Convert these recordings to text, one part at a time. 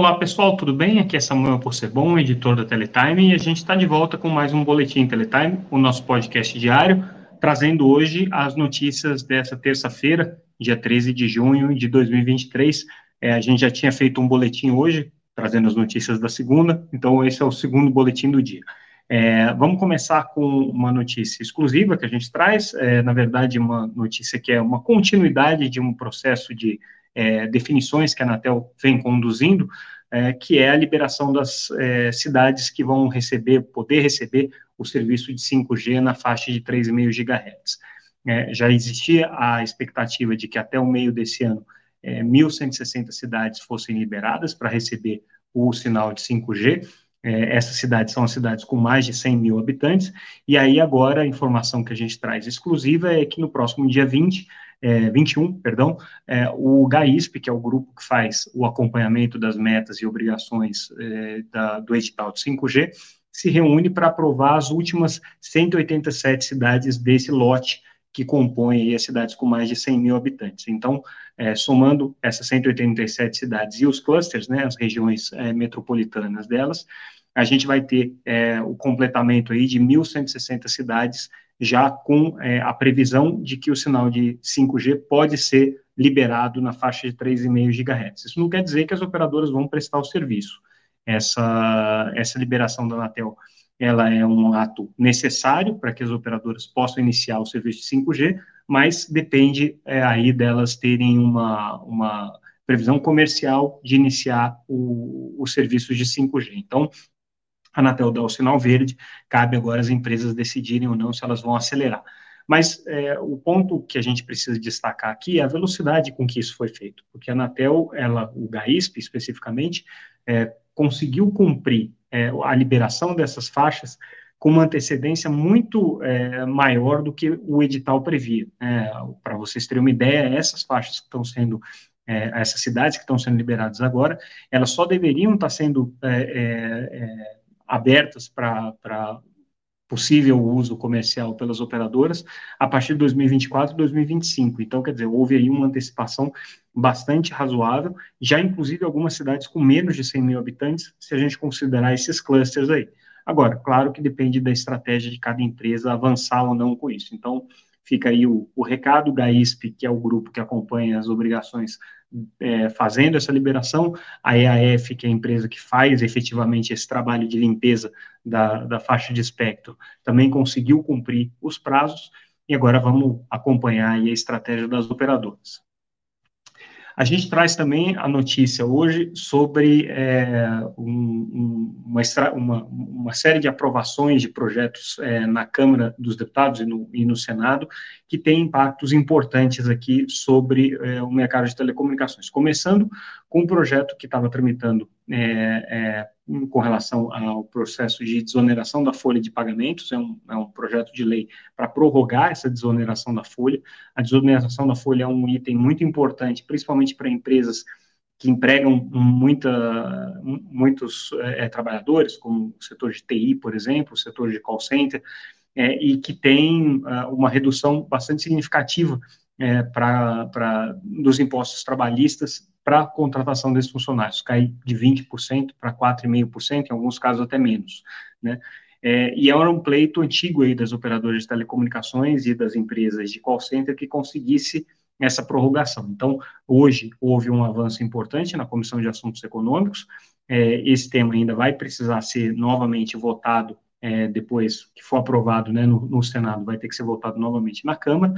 Olá pessoal, tudo bem? Aqui é Samuel Possebon, editor da Teletime, e a gente está de volta com mais um Boletim Teletime, o nosso podcast diário, trazendo hoje as notícias dessa terça-feira, dia 13 de junho de 2023. É, a gente já tinha feito um boletim hoje, trazendo as notícias da segunda, então esse é o segundo boletim do dia. É, vamos começar com uma notícia exclusiva que a gente traz, é, na verdade, uma notícia que é uma continuidade de um processo de é, definições que a Anatel vem conduzindo, é, que é a liberação das é, cidades que vão receber, poder receber o serviço de 5G na faixa de 3,5 GHz. É, já existia a expectativa de que até o meio desse ano 1.160 é, cidades fossem liberadas para receber o sinal de 5G, é, essas cidades são as cidades com mais de 100 mil habitantes, e aí agora a informação que a gente traz exclusiva é que no próximo dia 20, é, 21, perdão, é, o GAISP, que é o grupo que faz o acompanhamento das metas e obrigações é, da, do edital de 5G, se reúne para aprovar as últimas 187 cidades desse lote que compõem as cidades com mais de 100 mil habitantes. Então, é, somando essas 187 cidades e os clusters, né, as regiões é, metropolitanas delas, a gente vai ter é, o completamento aí de 1.160 cidades já com é, a previsão de que o sinal de 5G pode ser liberado na faixa de 3,5 GHz. Isso não quer dizer que as operadoras vão prestar o serviço. Essa, essa liberação da Anatel ela é um ato necessário para que as operadoras possam iniciar o serviço de 5G, mas depende é, aí delas terem uma, uma previsão comercial de iniciar o, o serviço de 5G. Então, a Anatel dá o sinal verde, cabe agora às empresas decidirem ou não se elas vão acelerar. Mas é, o ponto que a gente precisa destacar aqui é a velocidade com que isso foi feito, porque a Anatel, ela, o GAISP especificamente, é, conseguiu cumprir é, a liberação dessas faixas com uma antecedência muito é, maior do que o edital previa. É, Para vocês terem uma ideia, essas faixas que estão sendo é, essas cidades que estão sendo liberadas agora, elas só deveriam estar sendo é, é, abertas para possível uso comercial pelas operadoras a partir de 2024 e 2025. Então, quer dizer, houve aí uma antecipação bastante razoável, já inclusive algumas cidades com menos de 100 mil habitantes, se a gente considerar esses clusters aí. Agora, claro que depende da estratégia de cada empresa avançar ou não com isso. Então, fica aí o, o recado, o GAISP, que é o grupo que acompanha as obrigações é, fazendo essa liberação, a EAF, que é a empresa que faz efetivamente esse trabalho de limpeza da, da faixa de espectro, também conseguiu cumprir os prazos, e agora vamos acompanhar a estratégia das operadoras. A gente traz também a notícia hoje sobre é, um, uma, uma, uma, série de aprovações de projetos é, na Câmara dos Deputados e no, e no, Senado que tem impactos importantes aqui sobre é, o mercado de telecomunicações. Começando com um projeto que estava tramitando é, é, com relação ao processo de desoneração da folha de pagamentos, é um, é um projeto de lei para prorrogar essa desoneração da folha. A desoneração da folha é um item muito importante, principalmente para empresas que empregam muita, muitos é, trabalhadores, como o setor de TI, por exemplo, o setor de call center, é, e que tem uh, uma redução bastante significativa é, para dos impostos trabalhistas para a contratação desses funcionários, cair de 20% para 4,5%, em alguns casos até menos, né? É, e era um pleito antigo aí das operadoras de telecomunicações e das empresas de call center que conseguisse essa prorrogação. Então, hoje houve um avanço importante na Comissão de Assuntos Econômicos, é, esse tema ainda vai precisar ser novamente votado é, depois que for aprovado né, no, no Senado, vai ter que ser votado novamente na Câmara,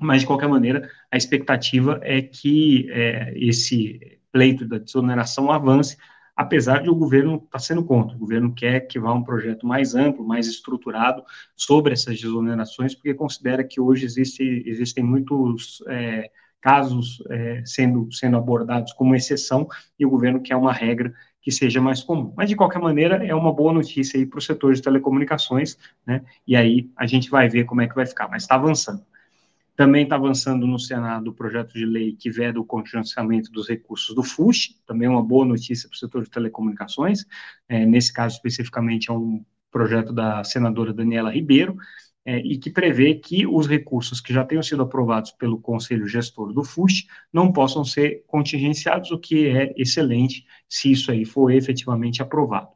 mas, de qualquer maneira, a expectativa é que é, esse pleito da desoneração avance, apesar de o governo estar tá sendo contra. O governo quer que vá um projeto mais amplo, mais estruturado sobre essas desonerações, porque considera que hoje existe, existem muitos é, casos é, sendo, sendo abordados como exceção e o governo quer uma regra que seja mais comum. Mas, de qualquer maneira, é uma boa notícia aí para o setor de telecomunicações, né? E aí a gente vai ver como é que vai ficar, mas está avançando. Também está avançando no Senado o projeto de lei que veda o contingenciamento dos recursos do FUSH, também é uma boa notícia para o setor de telecomunicações. É, nesse caso, especificamente, é um projeto da senadora Daniela Ribeiro, é, e que prevê que os recursos que já tenham sido aprovados pelo Conselho Gestor do FUST não possam ser contingenciados, o que é excelente se isso aí for efetivamente aprovado.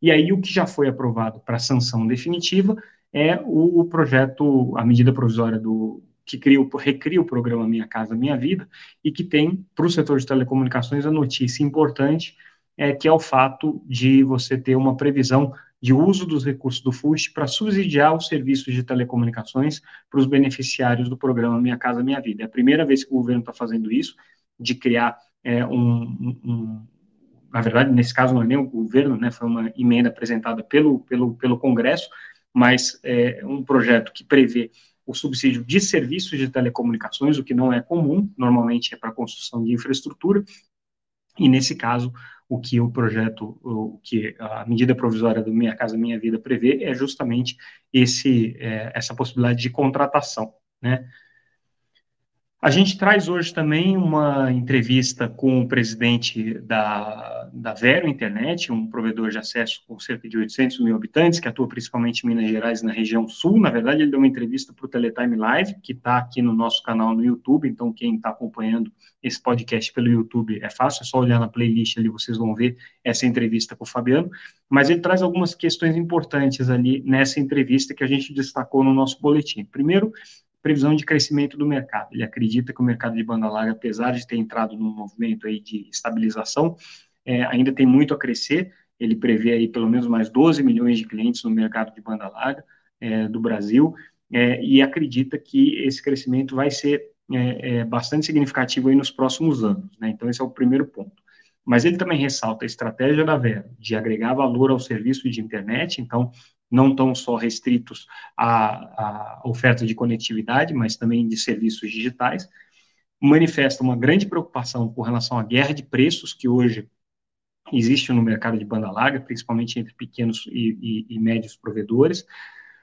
E aí, o que já foi aprovado para sanção definitiva é o, projeto, a medida provisória do que cria, recria o programa Minha Casa Minha Vida e que tem para o setor de telecomunicações a notícia importante é que é o fato de você ter uma previsão de uso dos recursos do FUST para subsidiar os serviços de telecomunicações para os beneficiários do programa Minha Casa Minha Vida. É a primeira vez que o governo está fazendo isso, de criar é, um, um, na verdade, nesse caso não é nem o governo, né, foi uma emenda apresentada pelo, pelo, pelo Congresso, mas é um projeto que prevê o subsídio de serviços de telecomunicações, o que não é comum, normalmente é para construção de infraestrutura, e nesse caso, o que o projeto, o que a medida provisória do Minha Casa Minha Vida prevê é justamente esse, é, essa possibilidade de contratação, né? A gente traz hoje também uma entrevista com o presidente da, da Vero Internet, um provedor de acesso com cerca de 800 mil habitantes, que atua principalmente em Minas Gerais na região sul. Na verdade, ele deu uma entrevista para o Teletime Live, que está aqui no nosso canal no YouTube. Então, quem está acompanhando esse podcast pelo YouTube é fácil, é só olhar na playlist ali, vocês vão ver essa entrevista com o Fabiano. Mas ele traz algumas questões importantes ali nessa entrevista que a gente destacou no nosso boletim. Primeiro, previsão de crescimento do mercado. Ele acredita que o mercado de banda larga, apesar de ter entrado num movimento aí de estabilização, é, ainda tem muito a crescer. Ele prevê aí pelo menos mais 12 milhões de clientes no mercado de banda larga é, do Brasil é, e acredita que esse crescimento vai ser é, é, bastante significativo aí nos próximos anos. Né? Então, esse é o primeiro ponto. Mas ele também ressalta a estratégia da Vera de agregar valor ao serviço de internet, então não tão só restritos à, à oferta de conectividade, mas também de serviços digitais, manifesta uma grande preocupação com relação à guerra de preços que hoje existe no mercado de banda larga, principalmente entre pequenos e, e, e médios provedores,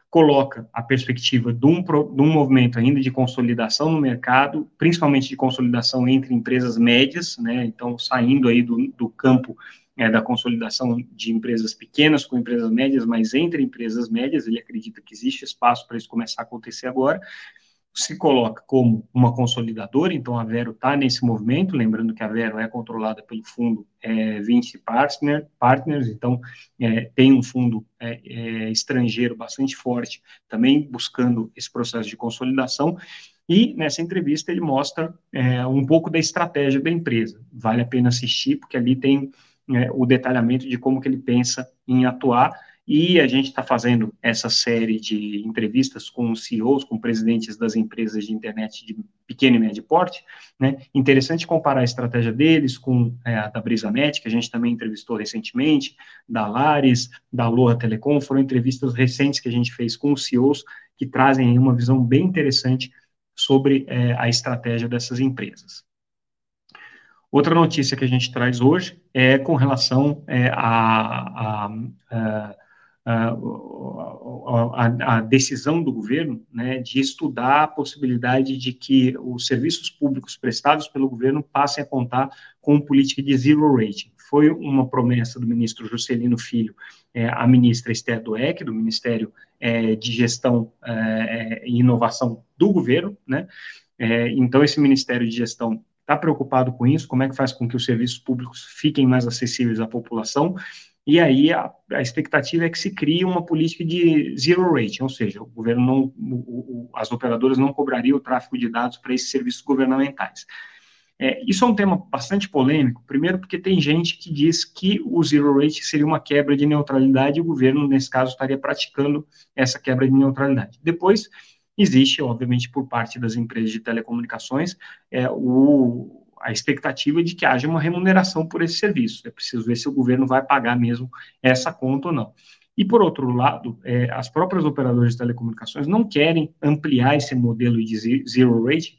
coloca a perspectiva de um, de um, movimento ainda de consolidação no mercado, principalmente de consolidação entre empresas médias, né, então saindo aí do, do campo é, da consolidação de empresas pequenas com empresas médias, mas entre empresas médias, ele acredita que existe espaço para isso começar a acontecer agora, se coloca como uma consolidadora, então a Vero está nesse movimento, lembrando que a Vero é controlada pelo fundo é, 20 partner, Partners, então é, tem um fundo é, é, estrangeiro bastante forte, também buscando esse processo de consolidação, e nessa entrevista ele mostra é, um pouco da estratégia da empresa, vale a pena assistir, porque ali tem né, o detalhamento de como que ele pensa em atuar, e a gente está fazendo essa série de entrevistas com CEOs, com presidentes das empresas de internet de pequeno e médio porte, né? Interessante comparar a estratégia deles com é, a da BrisaNet, que a gente também entrevistou recentemente, da Lares, da Aloha Telecom, foram entrevistas recentes que a gente fez com os CEOs, que trazem uma visão bem interessante sobre é, a estratégia dessas empresas. Outra notícia que a gente traz hoje é com relação é, decisão do governo né, de estudar a possibilidade de que os serviços públicos prestados pelo governo passem a contar com política de zero rating. Foi uma promessa do ministro Juscelino Filho, é, a ministra Esther Dueck, do Ministério é, de Gestão é, e Inovação do governo, né? É, então, esse Ministério de Gestão está preocupado com isso, como é que faz com que os serviços públicos fiquem mais acessíveis à população, e aí a, a expectativa é que se crie uma política de zero rating, ou seja, o governo não, o, o, as operadoras não cobrariam o tráfego de dados para esses serviços governamentais. É, isso é um tema bastante polêmico, primeiro porque tem gente que diz que o zero rating seria uma quebra de neutralidade e o governo, nesse caso, estaria praticando essa quebra de neutralidade. Depois, existe, obviamente, por parte das empresas de telecomunicações, é, o, a expectativa de que haja uma remuneração por esse serviço. É preciso ver se o governo vai pagar mesmo essa conta ou não. E, por outro lado, é, as próprias operadoras de telecomunicações não querem ampliar esse modelo de zero rating,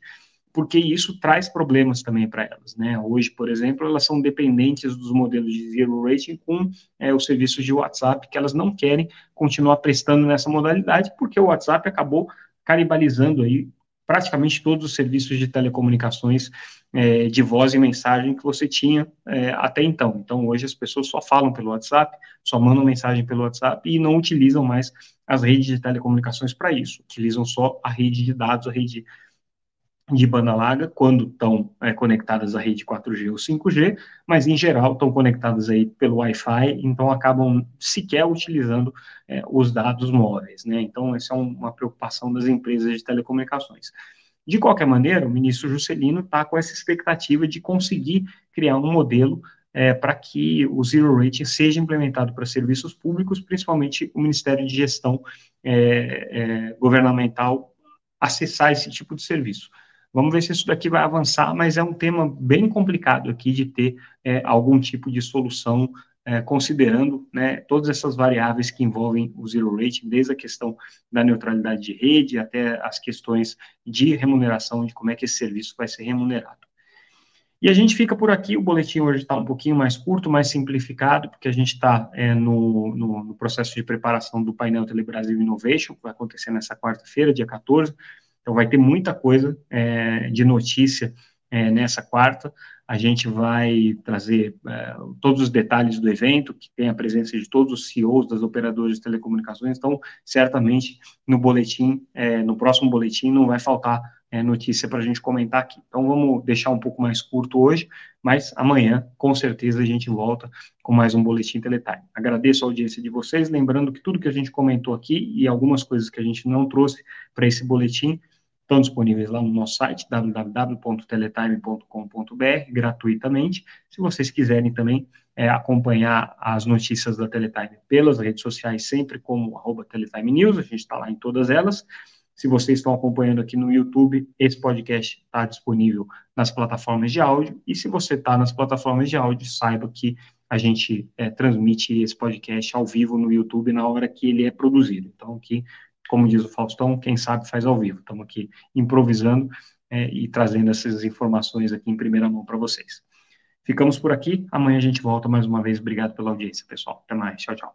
porque isso traz problemas também para elas. Né? Hoje, por exemplo, elas são dependentes dos modelos de zero rating com é, os serviços de WhatsApp, que elas não querem continuar prestando nessa modalidade, porque o WhatsApp acabou canibalizando aí praticamente todos os serviços de telecomunicações é, de voz e mensagem que você tinha é, até então. Então, hoje as pessoas só falam pelo WhatsApp, só mandam mensagem pelo WhatsApp e não utilizam mais as redes de telecomunicações para isso, utilizam só a rede de dados, a rede de banda larga quando estão é, conectadas à rede 4G ou 5G, mas em geral estão conectadas aí pelo Wi-Fi, então acabam sequer utilizando é, os dados móveis, né? Então essa é um, uma preocupação das empresas de telecomunicações. De qualquer maneira, o ministro Juscelino está com essa expectativa de conseguir criar um modelo é, para que o zero rating seja implementado para serviços públicos, principalmente o Ministério de Gestão é, é, Governamental acessar esse tipo de serviço. Vamos ver se isso daqui vai avançar, mas é um tema bem complicado aqui de ter é, algum tipo de solução, é, considerando né, todas essas variáveis que envolvem o zero rating, desde a questão da neutralidade de rede até as questões de remuneração, de como é que esse serviço vai ser remunerado. E a gente fica por aqui, o boletim hoje está um pouquinho mais curto, mais simplificado, porque a gente está é, no, no, no, processo de preparação do painel Telebrasil Innovation, que vai acontecer nessa quarta-feira, dia 14, então, vai ter muita coisa é, de notícia é, nessa quarta. A gente vai trazer é, todos os detalhes do evento, que tem a presença de todos os CEOs das operadoras de telecomunicações. Então, certamente, no boletim, é, no próximo boletim, não vai faltar é, notícia para a gente comentar aqui. Então, vamos deixar um pouco mais curto hoje, mas amanhã, com certeza, a gente volta com mais um Boletim Teletime. Agradeço a audiência de vocês, lembrando que tudo que a gente comentou aqui e algumas coisas que a gente não trouxe para esse boletim estão disponíveis lá no nosso site, www.teletime.com.br, gratuitamente. Se vocês quiserem também é, acompanhar as notícias da Teletime pelas redes sociais, sempre como arroba Teletime News, a gente está lá em todas elas. Se vocês estão acompanhando aqui no YouTube, esse podcast está disponível nas plataformas de áudio. E se você está nas plataformas de áudio, saiba que a gente é, transmite esse podcast ao vivo no YouTube na hora que ele é produzido. Então, aqui como diz o Faustão, quem sabe faz ao vivo. Estamos aqui improvisando é, e trazendo essas informações aqui em primeira mão para vocês. Ficamos por aqui. Amanhã a gente volta mais uma vez. Obrigado pela audiência, pessoal. Até mais. Tchau, tchau.